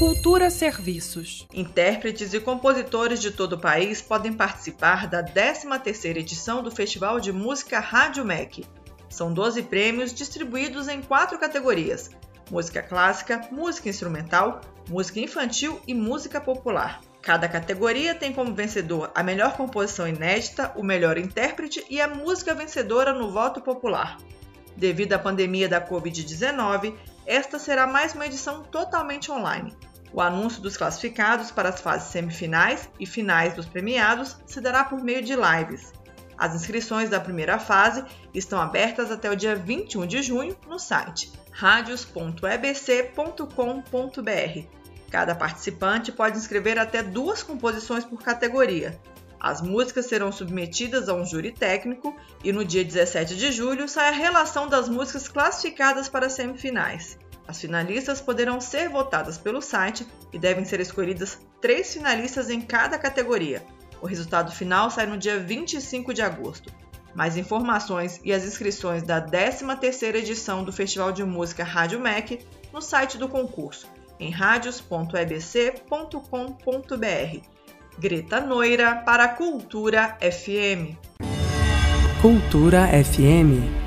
Cultura Serviços. Intérpretes e compositores de todo o país podem participar da 13ª edição do Festival de Música Rádio MEC. São 12 prêmios distribuídos em quatro categorias: música clássica, música instrumental, música infantil e música popular. Cada categoria tem como vencedor a melhor composição inédita, o melhor intérprete e a música vencedora no voto popular. Devido à pandemia da Covid-19, esta será mais uma edição totalmente online. O anúncio dos classificados para as fases semifinais e finais dos premiados se dará por meio de lives. As inscrições da primeira fase estão abertas até o dia 21 de junho no site radios.ebc.com.br. Cada participante pode inscrever até duas composições por categoria. As músicas serão submetidas a um júri técnico e no dia 17 de julho sai a relação das músicas classificadas para as semifinais. As finalistas poderão ser votadas pelo site e devem ser escolhidas três finalistas em cada categoria. O resultado final sai no dia 25 de agosto. Mais informações e as inscrições da 13ª edição do Festival de Música Rádio MEC no site do concurso, em radios.ebc.com.br. Greta Noira para Cultura FM. Cultura FM